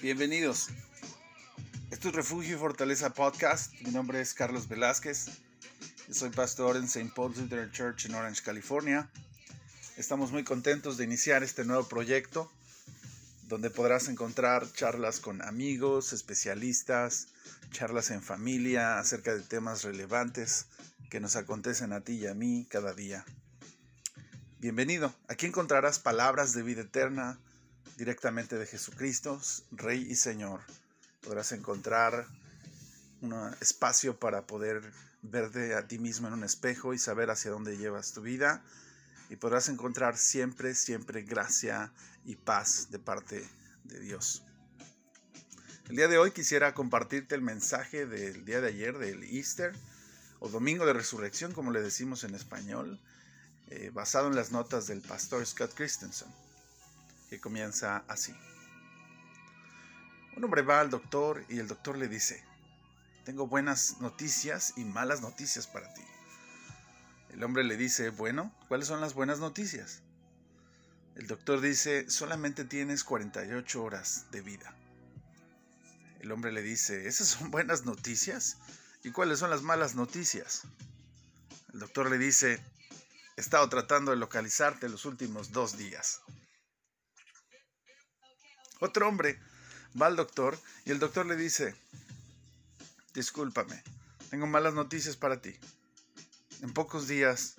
Bienvenidos. Esto es Refugio y Fortaleza Podcast. Mi nombre es Carlos Velázquez. Soy pastor en St. Paul's Lutheran Church en Orange, California. Estamos muy contentos de iniciar este nuevo proyecto donde podrás encontrar charlas con amigos, especialistas, charlas en familia acerca de temas relevantes que nos acontecen a ti y a mí cada día. Bienvenido. Aquí encontrarás palabras de vida eterna, directamente de Jesucristo, Rey y Señor. Podrás encontrar un espacio para poder verte a ti mismo en un espejo y saber hacia dónde llevas tu vida. Y podrás encontrar siempre, siempre gracia y paz de parte de Dios. El día de hoy quisiera compartirte el mensaje del día de ayer, del Easter, o Domingo de Resurrección, como le decimos en español, eh, basado en las notas del pastor Scott Christensen que comienza así. Un hombre va al doctor y el doctor le dice, tengo buenas noticias y malas noticias para ti. El hombre le dice, bueno, ¿cuáles son las buenas noticias? El doctor dice, solamente tienes 48 horas de vida. El hombre le dice, ¿esas son buenas noticias? ¿Y cuáles son las malas noticias? El doctor le dice, he estado tratando de localizarte los últimos dos días. Otro hombre va al doctor y el doctor le dice, discúlpame, tengo malas noticias para ti. En pocos días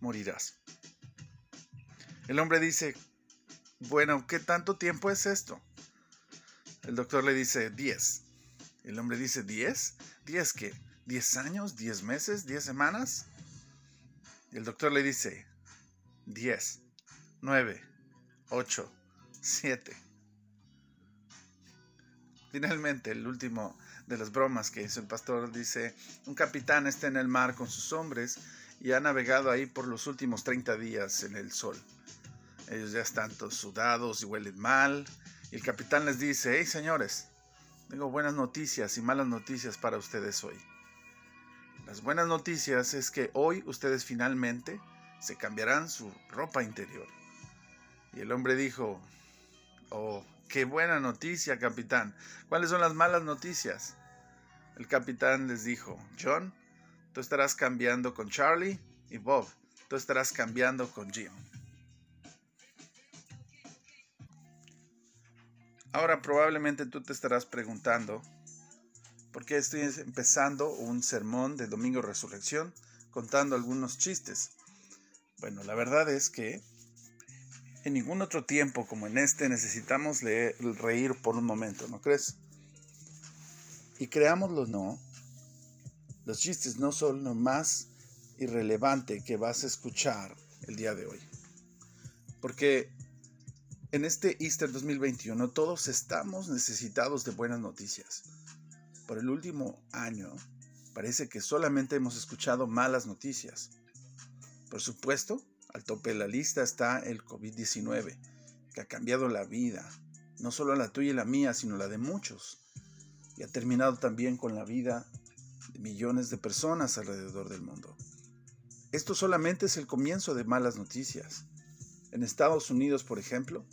morirás. El hombre dice, bueno, ¿qué tanto tiempo es esto? El doctor le dice, 10. El hombre dice, ¿10? ¿10 qué? ¿10 años? ¿10 meses? ¿10 semanas? El doctor le dice, 10, 9, 8, 7, Finalmente, el último de las bromas que hizo el pastor dice, un capitán está en el mar con sus hombres y ha navegado ahí por los últimos 30 días en el sol. Ellos ya están todos sudados y huelen mal. El capitán les dice, hey señores, tengo buenas noticias y malas noticias para ustedes hoy. Las buenas noticias es que hoy ustedes finalmente se cambiarán su ropa interior. Y el hombre dijo, oh, Qué buena noticia, capitán. ¿Cuáles son las malas noticias? El capitán les dijo, John, tú estarás cambiando con Charlie y Bob, tú estarás cambiando con Jim. Ahora probablemente tú te estarás preguntando, ¿por qué estoy empezando un sermón de Domingo Resurrección contando algunos chistes? Bueno, la verdad es que en ningún otro tiempo como en este necesitamos leer, reír por un momento, ¿no crees? Y creámoslo no, los chistes no son lo más irrelevante que vas a escuchar el día de hoy. Porque en este Easter 2021 todos estamos necesitados de buenas noticias. Por el último año parece que solamente hemos escuchado malas noticias. Por supuesto, al tope de la lista está el COVID-19, que ha cambiado la vida, no solo la tuya y la mía, sino la de muchos, y ha terminado también con la vida de millones de personas alrededor del mundo. Esto solamente es el comienzo de malas noticias. En Estados Unidos, por ejemplo,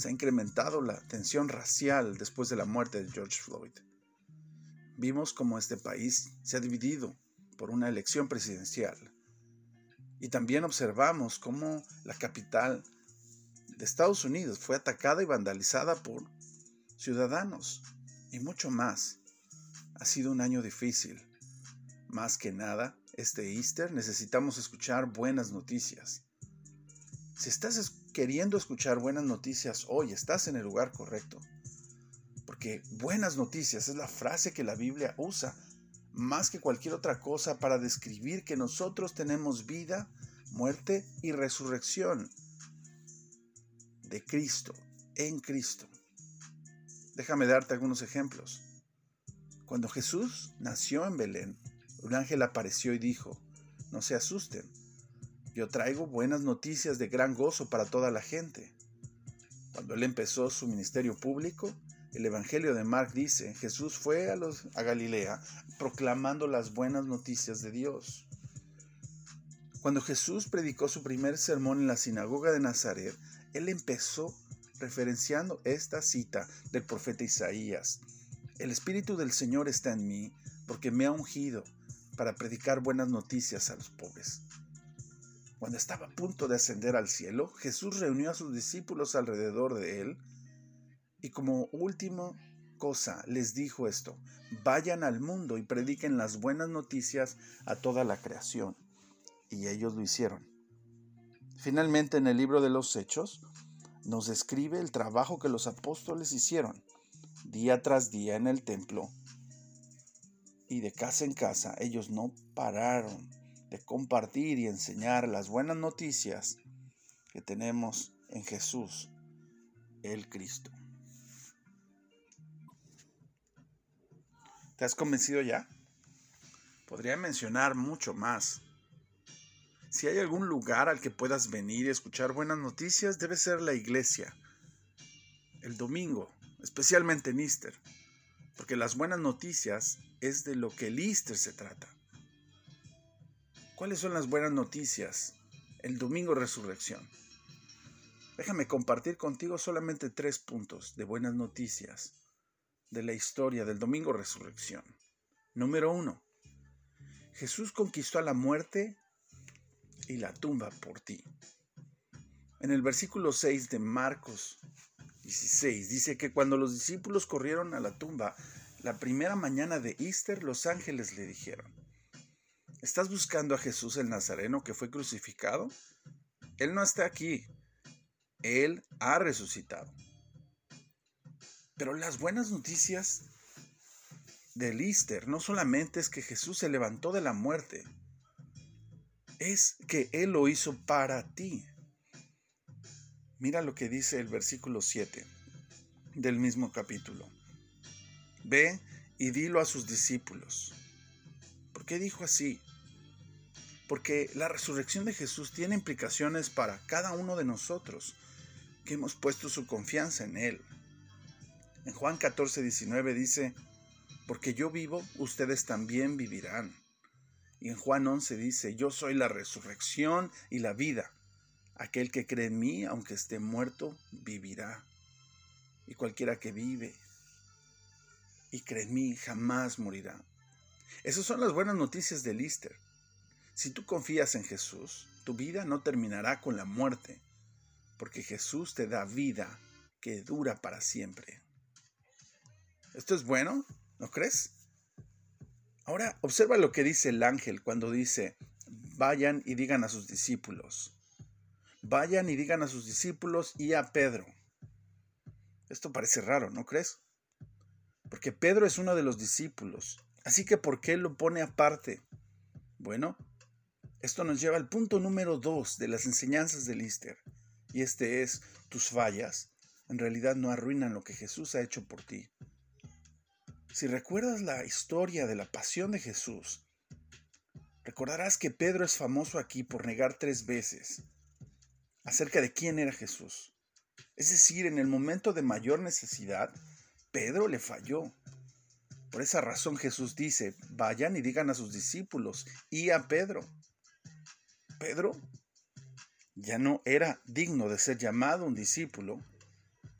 se ha incrementado la tensión racial después de la muerte de George Floyd. Vimos cómo este país se ha dividido por una elección presidencial y también observamos cómo la capital de Estados Unidos fue atacada y vandalizada por ciudadanos y mucho más. Ha sido un año difícil. Más que nada, este Easter necesitamos escuchar buenas noticias. Si estás queriendo escuchar buenas noticias hoy, estás en el lugar correcto. Porque buenas noticias es la frase que la Biblia usa más que cualquier otra cosa para describir que nosotros tenemos vida, muerte y resurrección de Cristo, en Cristo. Déjame darte algunos ejemplos. Cuando Jesús nació en Belén, un ángel apareció y dijo, no se asusten, yo traigo buenas noticias de gran gozo para toda la gente. Cuando él empezó su ministerio público, El Evangelio de Mark dice, Jesús fue a, a Galilea proclamando las buenas noticias de Dios. Cuando Jesús predicó su primer sermón en la sinagoga de Nazaret, él empezó referenciando esta cita del profeta Isaías. El Espíritu del Señor está en mí porque me ha ungido para predicar buenas noticias a los pobres. Cuando estaba a punto de ascender al cielo, Jesús reunió a sus discípulos alrededor de él y como última cosa les dijo esto, vayan al mundo y prediquen las buenas noticias a toda la creación. Y ellos lo hicieron. Finalmente en el libro de los Hechos nos describe el trabajo que los apóstoles hicieron día tras día en el templo y de casa en casa. Ellos no pararon de compartir y enseñar las buenas noticias que tenemos en Jesús, el Cristo. ¿Te has convencido ya? Podría mencionar mucho más. Si hay algún lugar al que puedas venir y escuchar buenas noticias, debe ser la iglesia. El domingo, especialmente en Easter. Porque las buenas noticias es de lo que el Easter se trata. ¿Cuáles son las buenas noticias? El domingo resurrección. Déjame compartir contigo solamente tres puntos de buenas noticias de la historia del Domingo Resurrección. Número uno, Jesús conquistó a la muerte y la tumba por ti. En el versículo 6 de Marcos 16 dice que cuando los discípulos corrieron a la tumba, la primera mañana de Easter, los ángeles le dijeron, ¿estás buscando a Jesús el Nazareno que fue crucificado? Él no está aquí, Él ha resucitado. Pero las buenas noticias del Easter no solamente es que Jesús se levantó de la muerte, es que Él lo hizo para ti. Mira lo que dice el versículo 7 del mismo capítulo. Ve y dilo a sus discípulos. ¿Por qué dijo así? Porque la resurrección de Jesús tiene implicaciones para cada uno de nosotros que hemos puesto su confianza en Él. En Juan 14, 19 dice, porque yo vivo, ustedes también vivirán. Y en Juan 11 dice, yo soy la resurrección y la vida. Aquel que cree en mí, aunque esté muerto, vivirá. Y cualquiera que vive y cree en mí, jamás morirá. Esas son las buenas noticias del Easter. Si tú confías en Jesús, tu vida no terminará con la muerte, porque Jesús te da vida que dura para siempre. ¿Esto es bueno? ¿No crees? Ahora observa lo que dice el ángel cuando dice, vayan y digan a sus discípulos. Vayan y digan a sus discípulos y a Pedro. Esto parece raro, ¿no crees? Porque Pedro es uno de los discípulos. Así que ¿por qué lo pone aparte? Bueno, esto nos lleva al punto número dos de las enseñanzas del Easter. Y este es, tus fallas en realidad no arruinan lo que Jesús ha hecho por ti. Si recuerdas la historia de la pasión de Jesús, recordarás que Pedro es famoso aquí por negar tres veces acerca de quién era Jesús. Es decir, en el momento de mayor necesidad, Pedro le falló. Por esa razón Jesús dice, vayan y digan a sus discípulos y a Pedro. Pedro ya no era digno de ser llamado un discípulo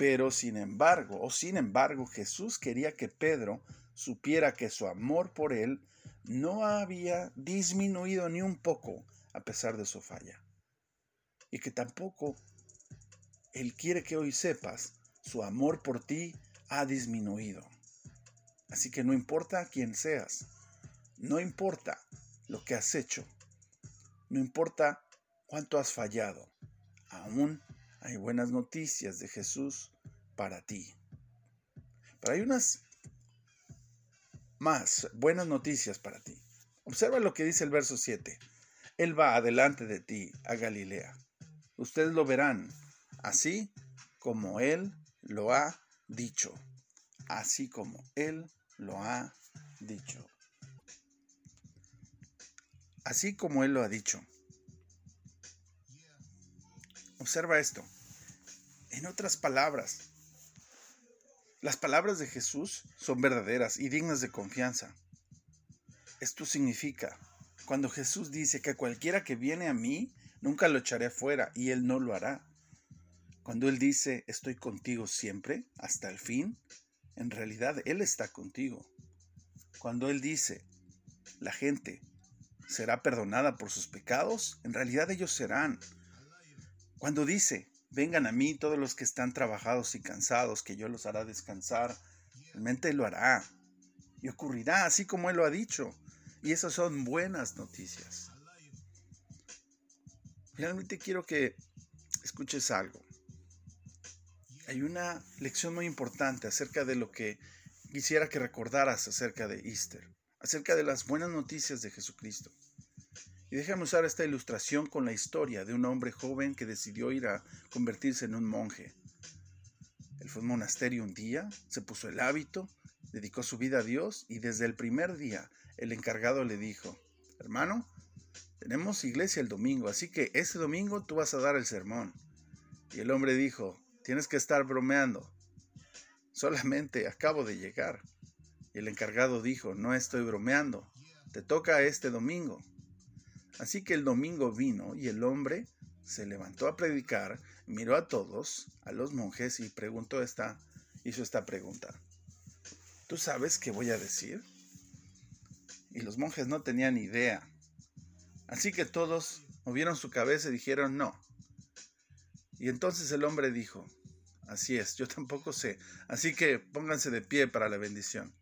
pero sin embargo, o sin embargo, Jesús quería que Pedro supiera que su amor por él no había disminuido ni un poco a pesar de su falla. Y que tampoco Él quiere que hoy sepas, su amor por ti ha disminuido. Así que no importa quién seas, no importa lo que has hecho, no importa cuánto has fallado, aún hay buenas noticias de Jesús para ti. Pero hay unas más buenas noticias para ti. Observa lo que dice el verso 7. Él va adelante de ti a Galilea. Ustedes lo verán, así como Él lo ha dicho. Así como Él lo ha dicho. Así como Él lo ha dicho. Observa esto. En otras palabras, Las palabras de Jesús son verdaderas y dignas de confianza. Esto significa, cuando Jesús dice que cualquiera que viene a mí, nunca lo echaré fuera, y Él no lo hará. Cuando Él dice, estoy contigo siempre, hasta el fin, en realidad Él está contigo. Cuando Él dice, la gente será perdonada por sus pecados, en realidad ellos serán. Cuando dice, vengan a mí todos los que están trabajados y cansados, que yo los hará descansar, realmente lo hará. Y ocurrirá así como Él lo ha dicho. Y esas son buenas noticias. Finalmente quiero que escuches algo. Hay una lección muy importante acerca de lo que quisiera que recordaras acerca de Easter, acerca de las buenas noticias de Jesucristo. Y déjame usar esta ilustración con la historia de un hombre joven que decidió ir a convertirse en un monje. Él fue a un monasterio un día, se puso el hábito, dedicó su vida a Dios y desde el primer día el encargado le dijo, hermano, tenemos iglesia el domingo, así que ese domingo tú vas a dar el sermón. Y el hombre dijo, tienes que estar bromeando. Solamente acabo de llegar. Y el encargado dijo, no estoy bromeando, te toca este domingo. Así que el domingo vino y el hombre se levantó a predicar, miró a todos, a los monjes y preguntó esta, hizo esta pregunta. ¿Tú sabes qué voy a decir? Y los monjes no tenían idea. Así que todos movieron su cabeza y dijeron no. Y entonces el hombre dijo, así es, yo tampoco sé, así que pónganse de pie para la bendición.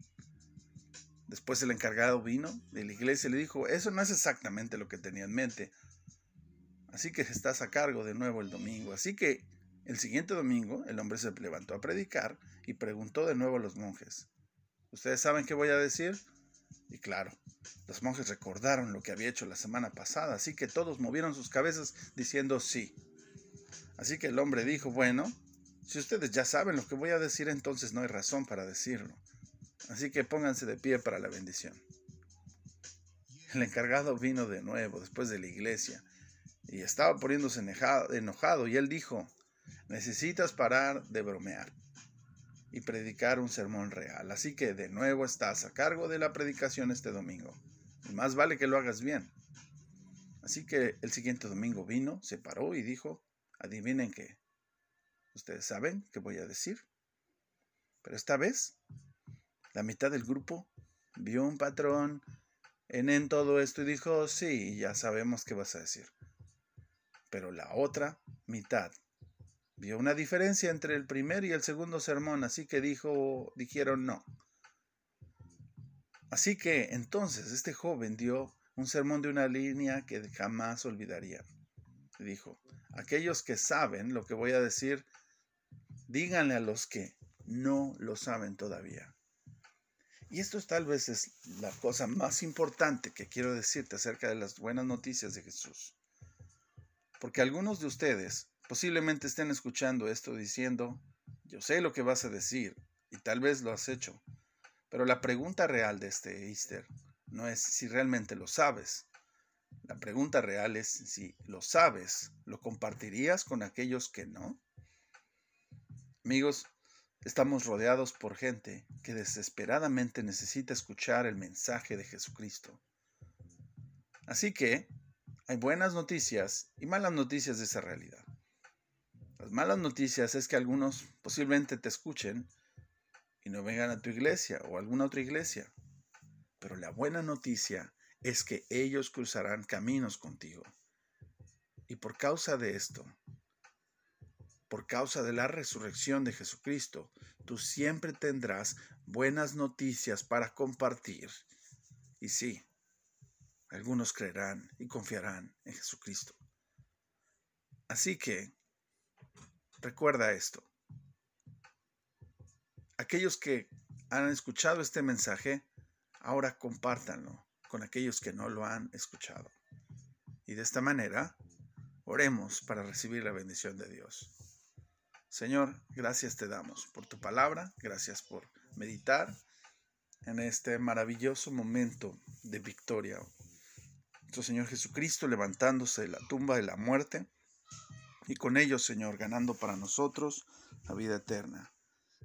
Después el encargado vino de la iglesia y le dijo, eso no es exactamente lo que tenía en mente. Así que estás a cargo de nuevo el domingo. Así que el siguiente domingo el hombre se levantó a predicar y preguntó de nuevo a los monjes, ¿ustedes saben qué voy a decir? Y claro, los monjes recordaron lo que había hecho la semana pasada, así que todos movieron sus cabezas diciendo sí. Así que el hombre dijo, bueno, si ustedes ya saben lo que voy a decir, entonces no hay razón para decirlo. Así que pónganse de pie para la bendición. El encargado vino de nuevo después de la iglesia y estaba poniéndose enojado y él dijo, necesitas parar de bromear y predicar un sermón real. Así que de nuevo estás a cargo de la predicación este domingo. Y más vale que lo hagas bien. Así que el siguiente domingo vino, se paró y dijo, adivinen qué. Ustedes saben qué voy a decir. Pero esta vez, la mitad del grupo vio un patrón en, en todo esto y dijo, sí, ya sabemos qué vas a decir. Pero la otra mitad Vio una diferencia entre el primer y el segundo sermón, así que dijo, dijeron no. Así que entonces este joven dio un sermón de una línea que jamás olvidaría. Dijo, aquellos que saben lo que voy a decir, díganle a los que no lo saben todavía. Y esto tal vez es la cosa más importante que quiero decirte acerca de las buenas noticias de Jesús. Porque algunos de ustedes Posiblemente estén escuchando esto diciendo, yo sé lo que vas a decir, y tal vez lo has hecho, pero la pregunta real de este Easter no es si realmente lo sabes. La pregunta real es si lo sabes, ¿lo compartirías con aquellos que no? Amigos, estamos rodeados por gente que desesperadamente necesita escuchar el mensaje de Jesucristo. Así que hay buenas noticias y malas noticias de esa realidad. Las malas noticias es que algunos posiblemente te escuchen y no vengan a tu iglesia o a alguna otra iglesia. Pero la buena noticia es que ellos cruzarán caminos contigo. Y por causa de esto, por causa de la resurrección de Jesucristo, tú siempre tendrás buenas noticias para compartir. Y sí, algunos creerán y confiarán en Jesucristo. Así que Recuerda esto. Aquellos que han escuchado este mensaje, ahora compártanlo con aquellos que no lo han escuchado. Y de esta manera, oremos para recibir la bendición de Dios. Señor, gracias te damos por tu palabra, gracias por meditar en este maravilloso momento de victoria. Nuestro Señor Jesucristo levantándose de la tumba de la muerte y con ellos, Señor, ganando para nosotros la vida eterna.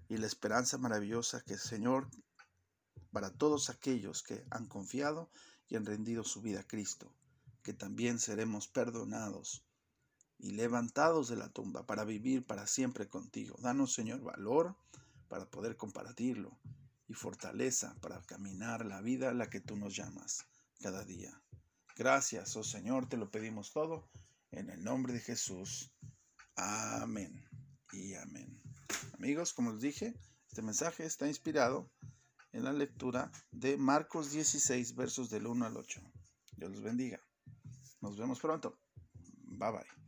y la esperanza maravillosa que Señor, para todos aquellos que han confiado y han rendido su vida a Cristo, que también seremos perdonados y levantados de la tumba para vivir para siempre contigo. Danos, Señor, valor para poder compartirlo y fortaleza para caminar la vida a la que tú nos llamas cada día. Gracias, oh Señor, te lo pedimos todo en el nombre de Jesús. Amén y amén. Amigos, como les dije, este mensaje está inspirado en la lectura de Marcos 16, versos del 1 al 8. Dios los bendiga. Nos vemos pronto. Bye bye.